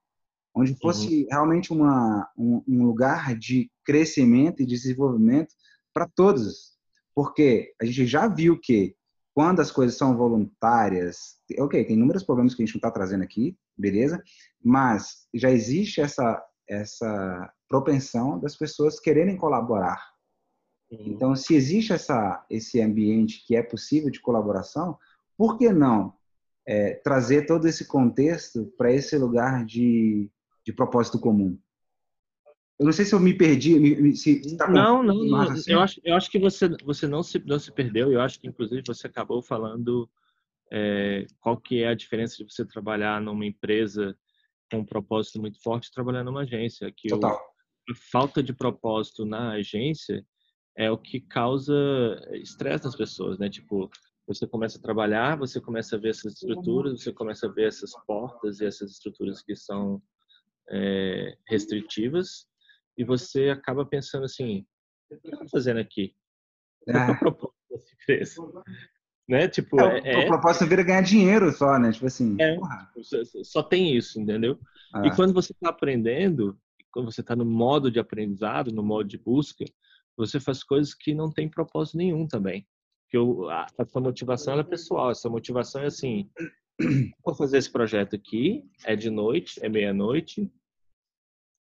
Onde fosse uhum. realmente uma, um, um, lugar de crescimento e desenvolvimento para todos. Porque a gente já viu que quando as coisas são voluntárias, ok, tem inúmeros problemas que a gente não está trazendo aqui, beleza? Mas já existe essa, essa propensão das pessoas quererem colaborar. Uhum. Então, se existe essa, esse ambiente que é possível de colaboração, por que não é, trazer todo esse contexto para esse lugar de de propósito comum. Eu não sei se eu me perdi. Se tá não, não, não. Assim. Eu acho, eu acho que você, você não, se, não se perdeu. Eu acho que, inclusive, você acabou falando é, qual que é a diferença de você trabalhar numa empresa com um propósito muito forte e trabalhar numa agência. Que Total. O, a falta de propósito na agência é o que causa estresse nas pessoas, né? Tipo, você começa a trabalhar, você começa a ver essas estruturas, você começa a ver essas portas e essas estruturas que são é, restritivas e você acaba pensando assim, o que eu estou fazendo aqui? Qual é o ah. propósito dessa empresa? Né? Tipo, é, o, é, propósito vira ganhar dinheiro só, né? Tipo assim, é, só tem isso, entendeu? Ah. E quando você está aprendendo, quando você está no modo de aprendizado, no modo de busca, você faz coisas que não tem propósito nenhum também. Que eu, a, a sua motivação é pessoal. Essa motivação é assim: <clears throat> vou fazer esse projeto aqui, é de noite, é meia-noite,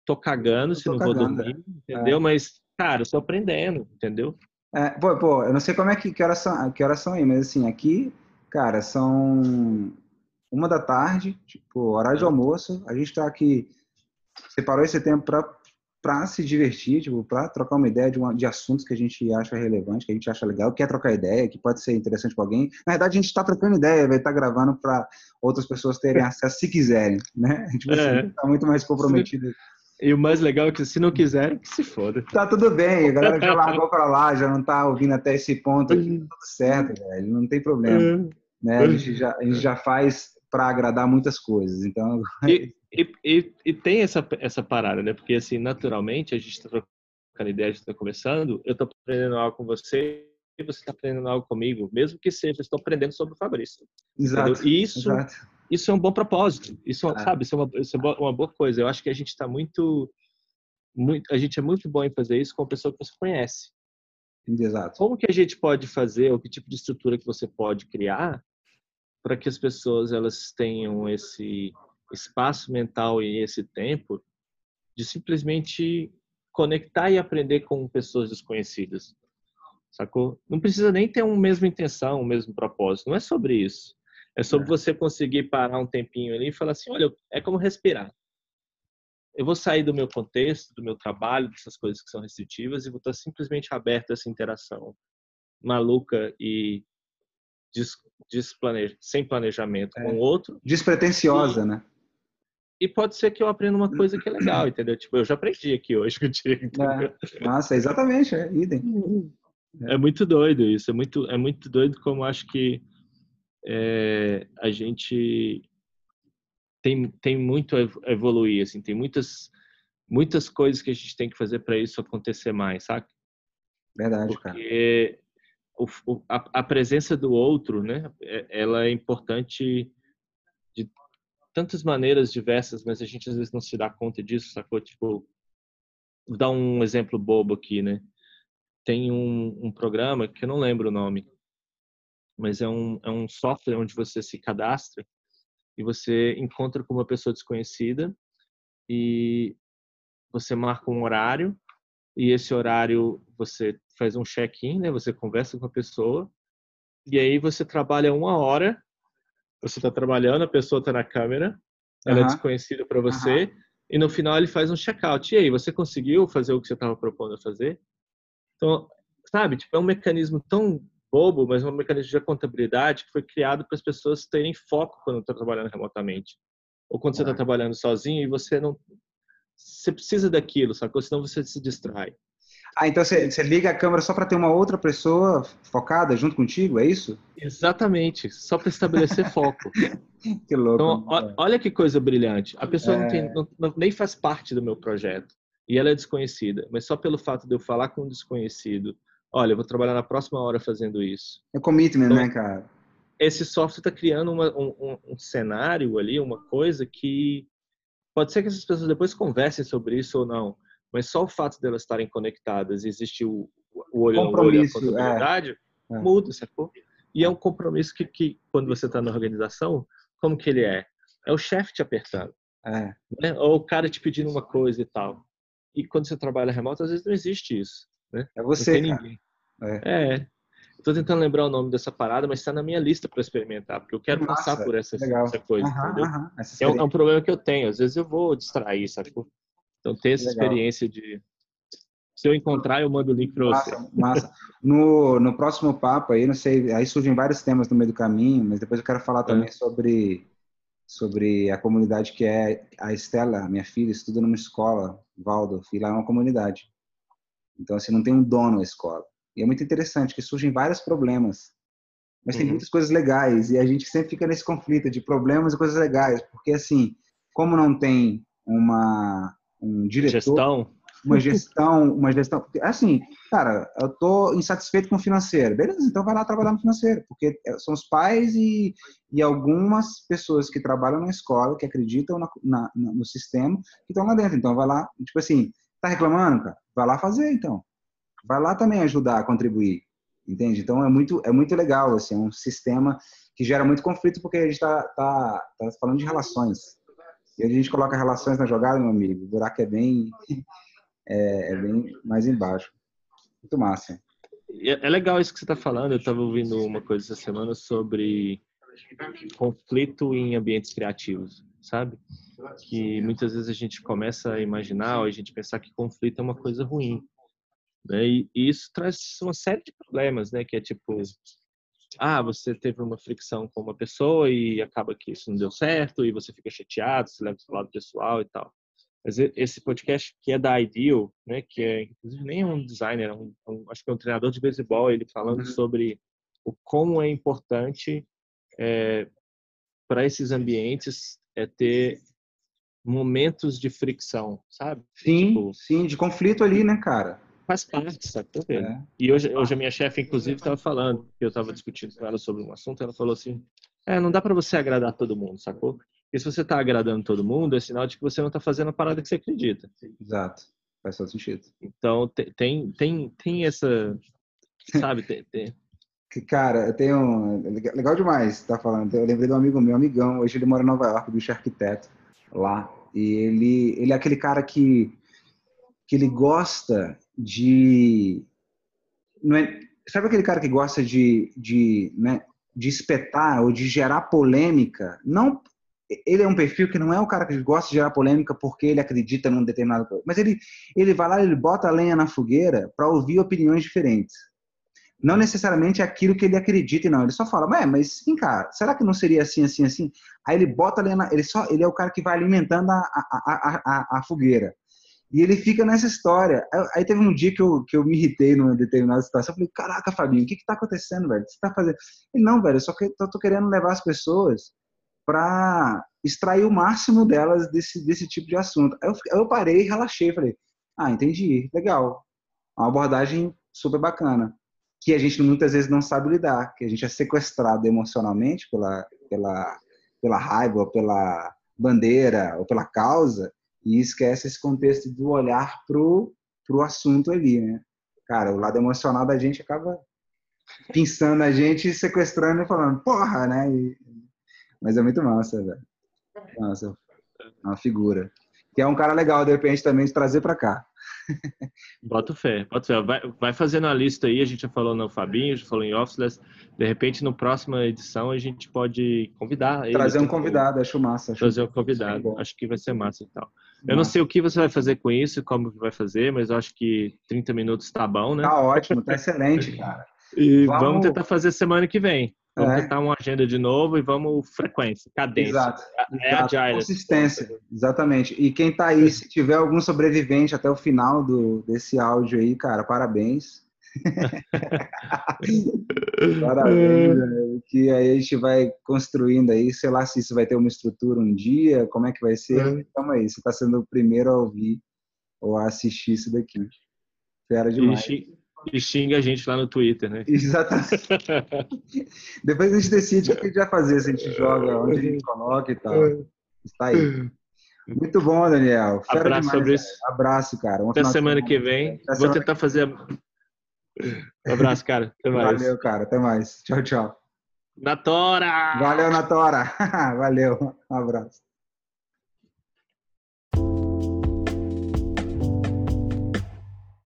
tô cagando se não cagando, vou dormir, é. entendeu? É. Mas, cara, eu tô aprendendo, entendeu? É, pô, pô, eu não sei como é que, que, horas são, que horas são aí, mas assim, aqui, cara, são uma da tarde, tipo, horário de almoço, a gente tá aqui, separou esse tempo para para se divertir, tipo, para trocar uma ideia de, uma, de assuntos que a gente acha relevante, que a gente acha legal, quer trocar ideia, que pode ser interessante para alguém. Na verdade, a gente está trocando ideia, vai estar tá gravando para outras pessoas terem <laughs> acesso se quiserem, né? A gente vai é. estar muito mais comprometido. E o mais legal é que se não quiserem, que se foda. Tá tudo bem, a galera já <laughs> largou para lá, já não tá ouvindo até esse ponto aqui, tá tudo certo, velho, não tem problema. É. Né? A, gente já, a gente já faz para agradar muitas coisas, então... E, e, e, e, tem essa, essa parada, né? Porque, assim, naturalmente, a gente está trocando ideia, a gente está conversando, eu estou aprendendo algo com você e você está aprendendo algo comigo, mesmo que seja, estou aprendendo sobre o Fabrício. Exato. Entendeu? E isso, exato. isso é um bom propósito. Isso, é. sabe, isso é, uma, isso é uma boa coisa. Eu acho que a gente está muito, muito, a gente é muito bom em fazer isso com a pessoa que você conhece. Exato. Como que a gente pode fazer, ou que tipo de estrutura que você pode criar para que as pessoas elas tenham esse espaço mental e esse tempo de simplesmente conectar e aprender com pessoas desconhecidas. Sacou? Não precisa nem ter uma mesma intenção, um mesmo propósito. Não é sobre isso. É sobre é. você conseguir parar um tempinho ali e falar assim: olha, é como respirar. Eu vou sair do meu contexto, do meu trabalho, dessas coisas que são restritivas e vou estar simplesmente aberto a essa interação maluca e desplanej sem planejamento é. com o outro. Despretensiosa, e, né? E pode ser que eu aprenda uma coisa que é legal, entendeu? Tipo, eu já aprendi aqui hoje contigo. É. Nossa, exatamente, é idem. É. é muito doido isso, é muito, é muito doido como acho que é, a gente tem, tem muito a evoluir, assim, tem muitas, muitas coisas que a gente tem que fazer para isso acontecer mais, sabe? Verdade, Porque cara. O, a, a presença do outro, né, é, ela é importante de tantas maneiras diversas, mas a gente às vezes não se dá conta disso, sacou? Tipo, vou dar um exemplo bobo aqui, né? Tem um, um programa que eu não lembro o nome, mas é um, é um software onde você se cadastra e você encontra com uma pessoa desconhecida e você marca um horário e esse horário você faz um check-in, né? Você conversa com a pessoa e aí você trabalha uma hora. Você está trabalhando, a pessoa está na câmera, ela é desconhecida para você e no final ele faz um check-out. E aí, você conseguiu fazer o que você estava propondo fazer? Então, sabe, tipo, é um mecanismo tão bobo, mas é um mecanismo de contabilidade que foi criado para as pessoas terem foco quando estão trabalhando remotamente. Ou quando você está trabalhando sozinho e você não você precisa daquilo, sacou? Senão você se distrai. Ah, então você, você liga a câmera só para ter uma outra pessoa focada junto contigo, é isso? Exatamente, só para estabelecer foco. <laughs> que louco. Então, ó, olha que coisa brilhante. A pessoa é... não tem, não, nem faz parte do meu projeto e ela é desconhecida, mas só pelo fato de eu falar com um desconhecido, olha, eu vou trabalhar na próxima hora fazendo isso. É commitment, então, né, cara? Esse software está criando uma, um, um cenário ali, uma coisa que Pode ser que essas pessoas depois conversem sobre isso ou não, mas só o fato delas estarem conectadas, existe o, o olho no olho, a contabilidade, é. muda, sacou? E é um compromisso que, que quando você está na organização, como que ele é? É o chefe te apertando. É. Né? Ou o cara te pedindo uma coisa e tal. E quando você trabalha remoto, às vezes não existe isso. Né? É você, não tem ninguém. É. é. Estou tentando lembrar o nome dessa parada, mas está na minha lista para experimentar, porque eu quero Nossa, passar por essa, essa coisa, entendeu? é, um, é, um, problema que eu tenho. Às vezes eu vou distrair, sabe? Então, ter essa legal. experiência de. Se eu encontrar, eu mando o link para você. Massa. No, no próximo papo aí, não sei, aí surgem vários temas no meio do caminho, mas depois eu quero falar também é. sobre sobre a comunidade que é a Estela, minha filha, estuda numa escola, Waldorf, e lá é uma comunidade. Então, assim, não tem um dono a escola. E é muito interessante que surgem vários problemas, mas tem uhum. muitas coisas legais e a gente sempre fica nesse conflito de problemas e coisas legais, porque assim, como não tem uma um diretor, gestão. uma gestão, uma gestão, assim, cara, eu tô insatisfeito com o financeiro, beleza? Então vai lá trabalhar no financeiro, porque é, são os pais e, e algumas pessoas que trabalham na escola que acreditam na, na, no sistema que estão lá dentro. Então vai lá, tipo assim, tá reclamando, cara? Vai lá fazer então vai lá também ajudar a contribuir, entende? Então é muito é muito legal assim, é um sistema que gera muito conflito porque a gente está tá, tá falando de relações e a gente coloca relações na jogada, meu amigo, o buraco é bem <laughs> é, é bem mais embaixo. Muito massa. É legal isso que você está falando. Eu estava ouvindo uma coisa essa semana sobre conflito em ambientes criativos, sabe? Que muitas vezes a gente começa a imaginar, ou a gente pensar que conflito é uma coisa ruim. Né? E, e, isso traz uma série de problemas, né? Que é tipo, ah, você teve uma fricção com uma pessoa e acaba que isso não deu certo e você fica chateado, se leva para o lado pessoal e tal. Mas esse podcast que é da Ideal, né? Que é inclusive nem é um designer, é um, é um, acho que é um treinador de beisebol, ele falando uhum. sobre o como é importante é, para esses ambientes é ter momentos de fricção, sabe? Sim, tipo, sim, de conflito ali, né, cara? Faz parte, sabe? É. E hoje, hoje a minha chefe, inclusive, estava falando, eu estava discutindo com ela sobre um assunto, ela falou assim, é, não dá para você agradar todo mundo, sacou? Porque se você está agradando todo mundo, é sinal de que você não está fazendo a parada que você acredita. Exato. Faz todo sentido. Então, tem, tem, tem essa, sabe? Tem, tem... Cara, eu tenho. Legal demais, tá falando. Eu lembrei de um amigo meu, amigão. Hoje ele mora em Nova York, bicho arquiteto lá. E ele, ele é aquele cara que, que ele gosta de. Não é, sabe aquele cara que gosta de, de, né, de espetar ou de gerar polêmica? Não, ele é um perfil que não é o cara que gosta de gerar polêmica porque ele acredita num determinado mas ele, ele vai lá, ele bota a lenha na fogueira para ouvir opiniões diferentes. Não necessariamente aquilo que ele acredita, não. Ele só fala, mas sim, cara, será que não seria assim, assim, assim? Aí ele bota a na, ele só, ele é o cara que vai alimentando a, a, a, a, a fogueira. E ele fica nessa história. Aí teve um dia que eu, que eu me irritei numa determinada situação. Eu falei, caraca, Fabinho, o que que tá acontecendo, velho? O que você tá fazendo? Ele, não, velho, eu só que, eu tô querendo levar as pessoas para extrair o máximo delas desse, desse tipo de assunto. Aí eu, eu parei e relaxei. Falei, ah, entendi, legal. Uma abordagem super bacana. Que a gente muitas vezes não sabe lidar, que a gente é sequestrado emocionalmente pela, pela, pela raiva, pela bandeira ou pela causa e esquece esse contexto do olhar pro, pro assunto ali, né? Cara, o lado emocional da gente acaba pinçando a gente, sequestrando e falando, porra, né? E, mas é muito massa, velho. Nossa, é uma figura. Que é um cara legal, de repente, também de trazer para cá. Bota fé, bota fé. Vai, vai fazendo a lista aí, a gente já falou no Fabinho, já falou em Officeless. De repente, na próxima edição, a gente pode convidar. Trazer um convidado, acho massa. Acho trazer um convidado, acho que vai ser massa e tal. Eu não sei o que você vai fazer com isso, como vai fazer, mas eu acho que 30 minutos tá bom, né? Tá ótimo, tá excelente, <laughs> cara. E vamos... vamos tentar fazer semana que vem. Vamos é. tentar uma agenda de novo e vamos frequência, cadência. Exato. É Exato. agile. Consistência, exatamente. E quem tá aí, se tiver algum sobrevivente até o final do, desse áudio aí, cara, parabéns. Parabéns, né? que aí a gente vai construindo aí, sei lá se isso vai ter uma estrutura um dia, como é que vai ser. É. Então aí, você tá sendo o primeiro a ouvir ou a assistir isso daqui. Fera demais. E, e xinga a gente lá no Twitter, né? Exatamente. <laughs> Depois a gente decide o que a gente vai fazer, se a gente joga, onde a gente coloca e tal. Está aí. Muito bom, Daniel. Fera Abraço demais, sobre isso. Abraço, cara. Até semana que vem. Até Vou tentar fazer. Um abraço, cara. Até mais. Valeu, cara. Até mais. Tchau, tchau. Natora! Valeu, Natora. <laughs> Valeu. Um abraço.